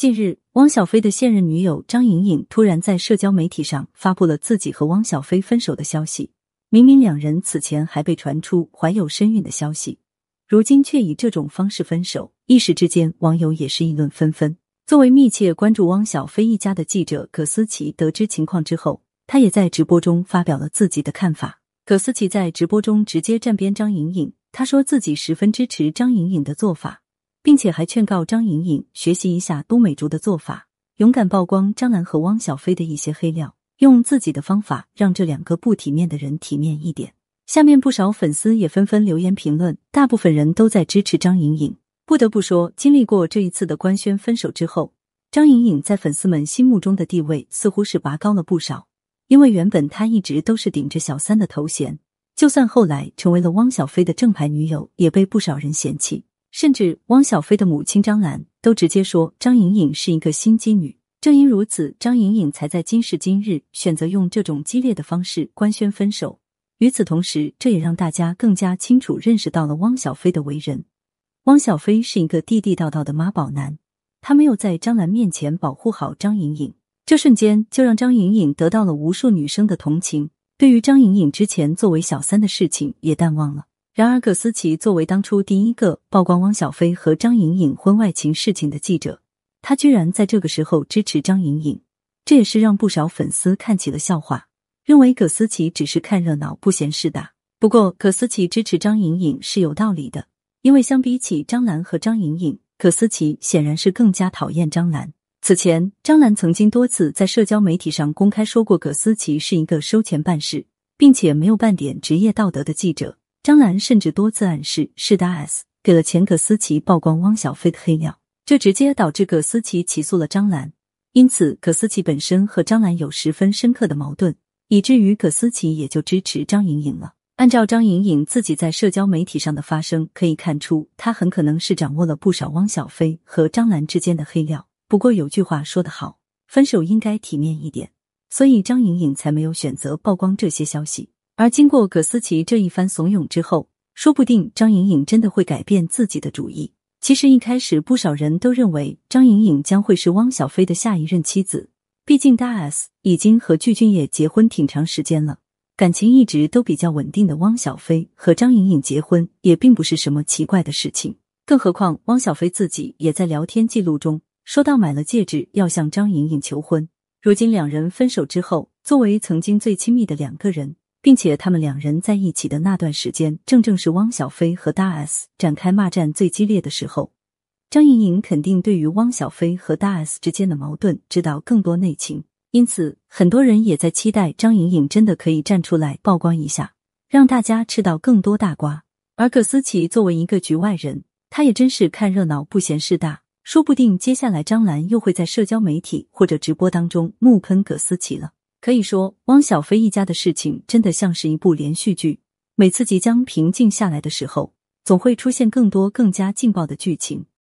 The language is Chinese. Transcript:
近日，汪小菲的现任女友张颖颖突然在社交媒体上发布了自己和汪小菲分手的消息。明明两人此前还被传出怀有身孕的消息，如今却以这种方式分手，一时之间网友也是议论纷纷。作为密切关注汪小菲一家的记者葛思琪得知情况之后，他也在直播中发表了自己的看法。葛思琪在直播中直接站边张颖颖，他说自己十分支持张颖颖的做法。并且还劝告张颖颖学习一下都美竹的做法，勇敢曝光张兰和汪小菲的一些黑料，用自己的方法让这两个不体面的人体面一点。下面不少粉丝也纷纷留言评论，大部分人都在支持张颖颖。不得不说，经历过这一次的官宣分手之后，张颖颖在粉丝们心目中的地位似乎是拔高了不少。因为原本她一直都是顶着小三的头衔，就算后来成为了汪小菲的正牌女友，也被不少人嫌弃。甚至汪小菲的母亲张兰都直接说张颖颖是一个心机女。正因如此，张颖颖才在今时今日选择用这种激烈的方式官宣分手。与此同时，这也让大家更加清楚认识到了汪小菲的为人。汪小菲是一个地地道道的妈宝男，他没有在张兰面前保护好张颖颖，这瞬间就让张颖颖得到了无数女生的同情。对于张颖颖之前作为小三的事情，也淡忘了。然而，葛思琪作为当初第一个曝光汪小菲和张颖颖婚外情事情的记者，他居然在这个时候支持张颖颖，这也是让不少粉丝看起了笑话，认为葛思琪只是看热闹不嫌事大。不过，葛思琪支持张颖颖是有道理的，因为相比起张兰和张颖颖，葛思琪显然是更加讨厌张兰。此前，张兰曾经多次在社交媒体上公开说过，葛思琪是一个收钱办事，并且没有半点职业道德的记者。张兰甚至多次暗示是大 S 给了钱葛思琪曝光汪小菲的黑料，这直接导致葛思琪起诉了张兰。因此，葛思琪本身和张兰有十分深刻的矛盾，以至于葛思琪也就支持张颖颖了。按照张颖颖自己在社交媒体上的发声，可以看出她很可能是掌握了不少汪小菲和张兰之间的黑料。不过有句话说得好，分手应该体面一点，所以张颖颖才没有选择曝光这些消息。而经过葛思琪这一番怂恿之后，说不定张颖颖真的会改变自己的主意。其实一开始不少人都认为张颖颖将会是汪小菲的下一任妻子，毕竟大 S 已经和具俊晔结婚挺长时间了，感情一直都比较稳定的汪小菲和张颖颖结婚也并不是什么奇怪的事情。更何况汪小菲自己也在聊天记录中说到买了戒指要向张颖颖求婚。如今两人分手之后，作为曾经最亲密的两个人。并且他们两人在一起的那段时间，正正是汪小菲和大 S 展开骂战最激烈的时候。张颖颖肯定对于汪小菲和大 S 之间的矛盾知道更多内情，因此很多人也在期待张颖颖真的可以站出来曝光一下，让大家吃到更多大瓜。而葛思琪作为一个局外人，他也真是看热闹不嫌事大，说不定接下来张兰又会在社交媒体或者直播当中怒喷葛思琪了。可以说，汪小菲一家的事情真的像是一部连续剧。每次即将平静下来的时候，总会出现更多更加劲爆的剧情。